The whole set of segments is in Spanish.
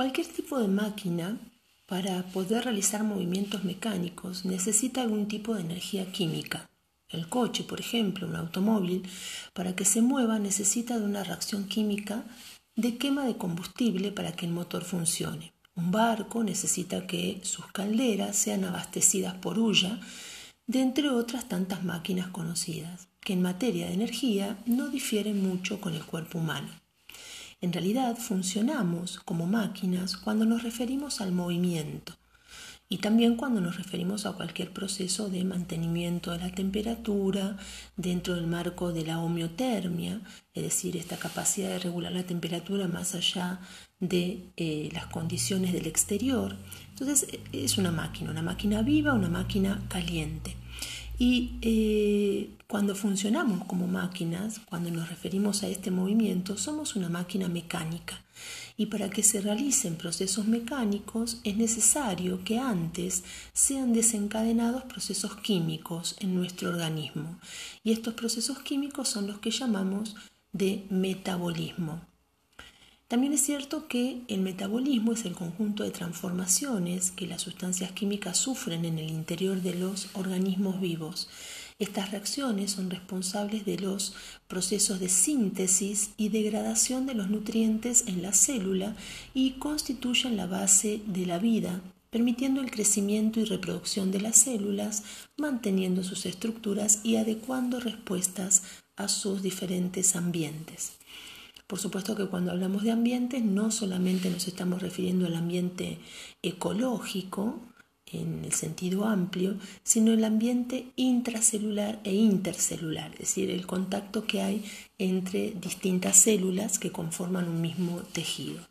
Cualquier tipo de máquina para poder realizar movimientos mecánicos necesita algún tipo de energía química. El coche, por ejemplo, un automóvil, para que se mueva necesita de una reacción química de quema de combustible para que el motor funcione. Un barco necesita que sus calderas sean abastecidas por hulla, de entre otras tantas máquinas conocidas, que en materia de energía no difieren mucho con el cuerpo humano. En realidad funcionamos como máquinas cuando nos referimos al movimiento y también cuando nos referimos a cualquier proceso de mantenimiento de la temperatura dentro del marco de la homeotermia, es decir, esta capacidad de regular la temperatura más allá de eh, las condiciones del exterior. Entonces es una máquina, una máquina viva, una máquina caliente. Y eh, cuando funcionamos como máquinas, cuando nos referimos a este movimiento, somos una máquina mecánica. Y para que se realicen procesos mecánicos es necesario que antes sean desencadenados procesos químicos en nuestro organismo. Y estos procesos químicos son los que llamamos de metabolismo. También es cierto que el metabolismo es el conjunto de transformaciones que las sustancias químicas sufren en el interior de los organismos vivos. Estas reacciones son responsables de los procesos de síntesis y degradación de los nutrientes en la célula y constituyen la base de la vida, permitiendo el crecimiento y reproducción de las células, manteniendo sus estructuras y adecuando respuestas a sus diferentes ambientes. Por supuesto que cuando hablamos de ambientes no solamente nos estamos refiriendo al ambiente ecológico en el sentido amplio, sino el ambiente intracelular e intercelular, es decir, el contacto que hay entre distintas células que conforman un mismo tejido.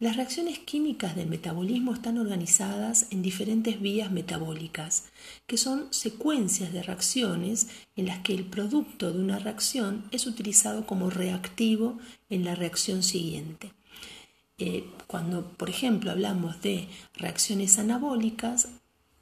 Las reacciones químicas del metabolismo están organizadas en diferentes vías metabólicas, que son secuencias de reacciones en las que el producto de una reacción es utilizado como reactivo en la reacción siguiente. Eh, cuando, por ejemplo, hablamos de reacciones anabólicas,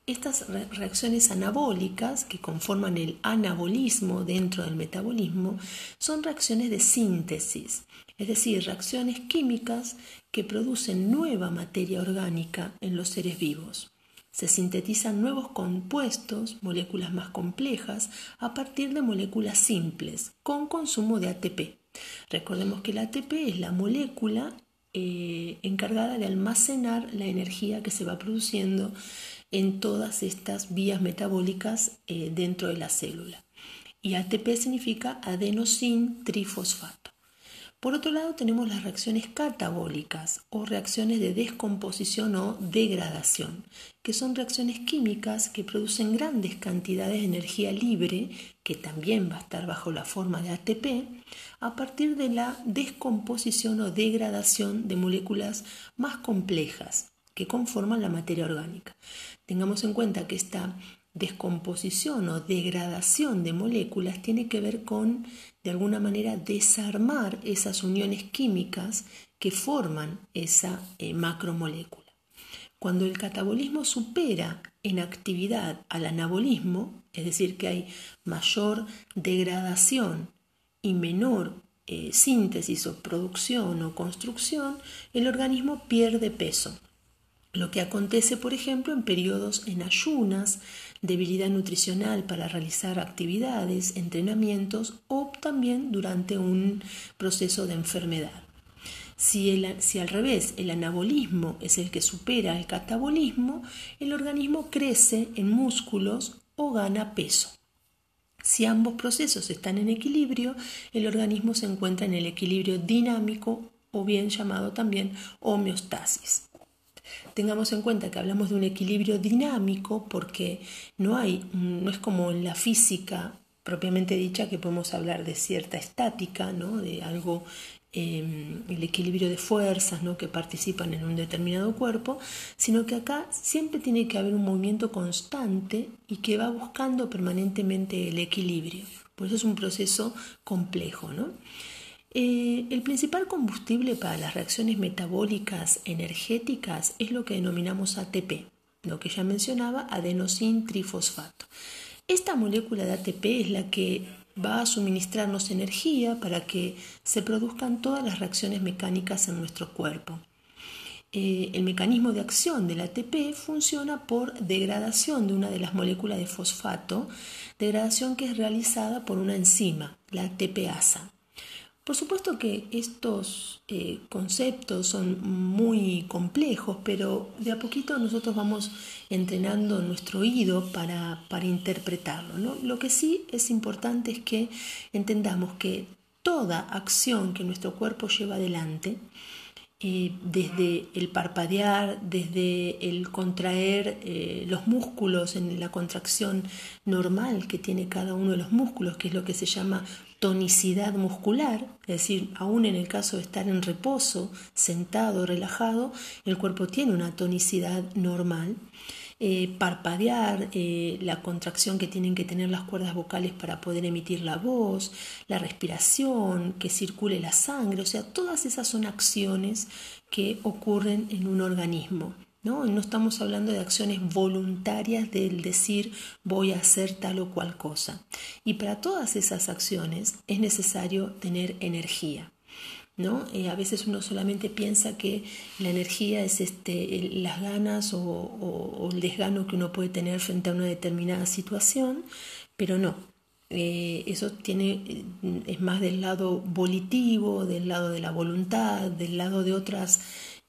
estas reacciones anabólicas que conforman el anabolismo dentro del metabolismo son reacciones de síntesis, es decir, reacciones químicas que producen nueva materia orgánica en los seres vivos. Se sintetizan nuevos compuestos, moléculas más complejas, a partir de moléculas simples, con consumo de ATP. Recordemos que el ATP es la molécula eh, encargada de almacenar la energía que se va produciendo en todas estas vías metabólicas eh, dentro de la célula. Y ATP significa adenosin trifosfato. Por otro lado tenemos las reacciones catabólicas o reacciones de descomposición o degradación, que son reacciones químicas que producen grandes cantidades de energía libre, que también va a estar bajo la forma de ATP, a partir de la descomposición o degradación de moléculas más complejas que conforman la materia orgánica. Tengamos en cuenta que esta descomposición o degradación de moléculas tiene que ver con, de alguna manera, desarmar esas uniones químicas que forman esa eh, macromolécula. Cuando el catabolismo supera en actividad al anabolismo, es decir, que hay mayor degradación y menor eh, síntesis o producción o construcción, el organismo pierde peso. Lo que acontece, por ejemplo, en periodos en ayunas, debilidad nutricional para realizar actividades, entrenamientos o también durante un proceso de enfermedad. Si, si, al revés el anabolismo es el que supera el catabolismo, el organismo crece en músculos o gana peso. Si ambos procesos están en equilibrio, el organismo se encuentra en el equilibrio dinámico o bien llamado también homeostasis. Tengamos en cuenta que hablamos de un equilibrio dinámico porque no hay, no es como en la física propiamente dicha que podemos hablar de cierta estática, ¿no? de algo, em, el equilibrio de fuerzas ¿no? que participan en un determinado cuerpo, sino que acá siempre tiene que haber un movimiento constante y que va buscando permanentemente el equilibrio. Por eso es un proceso complejo. ¿no? Eh, el principal combustible para las reacciones metabólicas energéticas es lo que denominamos ATP, lo que ya mencionaba, adenosin trifosfato. Esta molécula de ATP es la que va a suministrarnos energía para que se produzcan todas las reacciones mecánicas en nuestro cuerpo. eh, el mecanismo de acción del ATP funciona por degradación de una de las moléculas de fosfato, degradación que es realizada por una enzima, la ATPasa. Por supuesto que estos eh, conceptos son muy complejos, pero de a poquito nosotros vamos entrenando nuestro oído para, para interpretarlo. Lo que sí es importante es que entendamos que toda acción que nuestro cuerpo lleva adelante, eh, desde el parpadear, desde el contraer eh, los músculos en la contracción normal que tiene cada uno de los músculos, que es lo que se llama tonicidad muscular, es decir, aún en el caso de estar en reposo, sentado, relajado, el cuerpo tiene una tonicidad normal. Eh, parpadear, eh, la contracción que tienen que tener las cuerdas vocales para poder emitir la voz, la respiración, que circule la sangre, o sea, todas esas son acciones que ocurren en un organismo. ¿no? no estamos hablando de acciones voluntarias del decir voy a hacer tal o cual cosa. Y para todas esas acciones es necesario tener energía. ¿No? Eh, a veces uno solamente piensa que la energía es este, las ganas o, el desgano que uno puede tener frente a una determinada situación, pero no. Eh, eso tiene, es más del lado volitivo, del lado de la voluntad, del lado de otras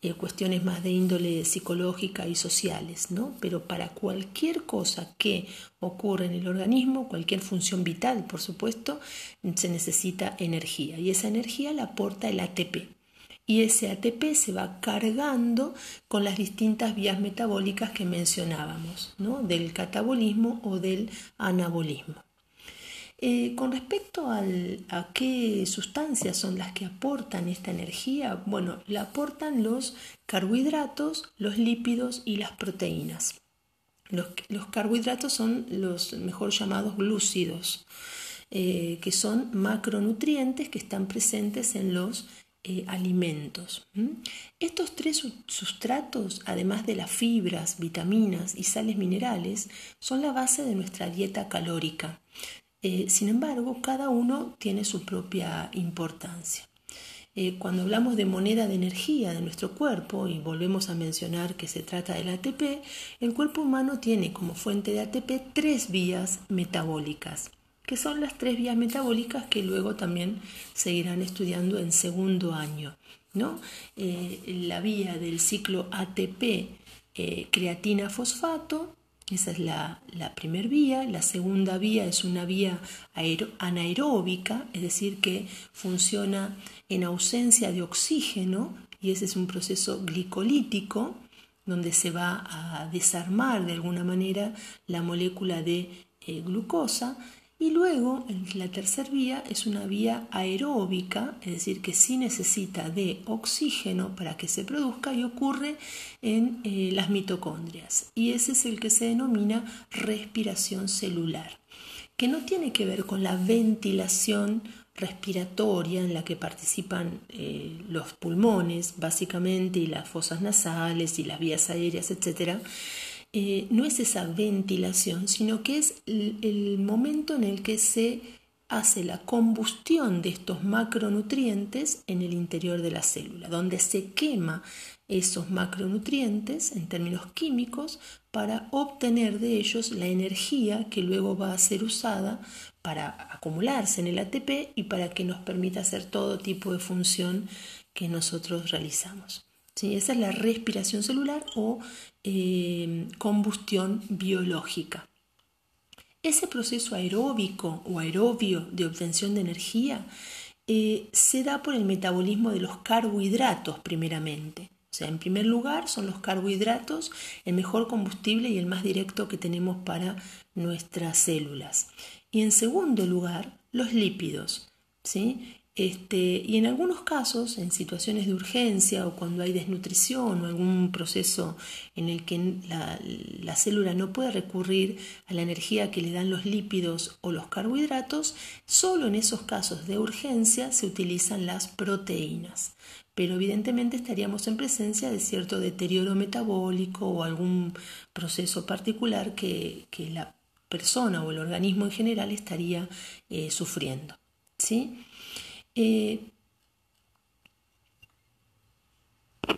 eh, cuestiones más de índole psicológica y sociales, ¿no? Pero para cualquier cosa que ocurre en el organismo, cualquier función vital, por supuesto, se necesita energía y esa energía la aporta el ATP. Y ese ATP se va cargando con las distintas vías metabólicas que mencionábamos, ¿no? del catabolismo o del anabolismo. Eh, con respecto a qué sustancias son las que aportan esta energía, bueno, la aportan los carbohidratos, los lípidos y las proteínas. Los, carbohidratos son los mejor llamados glúcidos, eh, que son macronutrientes que están presentes en los eh, alimentos. Estos tres sustratos, además de las fibras, vitaminas y sales minerales, son la base de nuestra dieta calórica. Eh, sin embargo, cada uno tiene su propia importancia. Eh, cuando hablamos de moneda de energía de nuestro cuerpo, y volvemos a mencionar que se trata del ATP, el cuerpo humano tiene como fuente de ATP tres vías metabólicas, que son las tres vías metabólicas que luego también seguirán estudiando en segundo año. ¿no? Eh, la vía del ciclo ATP creatina-fosfato, esa es la, la primera vía. La segunda vía es una vía anaeróbica, es decir, que funciona en ausencia de oxígeno y ese es un proceso glicolítico donde se va a desarmar de alguna manera la molécula de eh, glucosa y luego, la tercera vía es una vía aeróbica, es decir, que sí necesita de oxígeno para que se produzca y ocurre en eh, las mitocondrias. Y ese es el que se denomina respiración celular, que no tiene que ver con la ventilación respiratoria en la que participan eh, los pulmones, básicamente, y las fosas nasales y las vías aéreas, etcétera, eh, no es esa ventilación, sino que es el, momento en el que se hace la combustión de estos macronutrientes en el interior de la célula, donde se quema esos macronutrientes en términos químicos para obtener de ellos la energía que luego va a ser usada para acumularse en el ATP y para que nos permita hacer todo tipo de función que nosotros realizamos. Esa es la respiración celular o eh, combustión biológica. Ese proceso aeróbico o aerobio de obtención de energía eh, se da por el metabolismo de los carbohidratos primeramente. O sea, en primer lugar son los carbohidratos el mejor combustible y el más directo que tenemos para nuestras células. Y en segundo lugar, los lípidos. ¿sí? Este, y en algunos casos, en situaciones de urgencia o cuando hay desnutrición o algún proceso en el que la, la, célula no puede recurrir a la energía que le dan los lípidos o los carbohidratos, solo en esos casos de urgencia se utilizan las proteínas. Pero evidentemente estaríamos en presencia de cierto deterioro metabólico o algún proceso particular que, que la persona o el organismo en general estaría eh, sufriendo. ¿sí? Eh,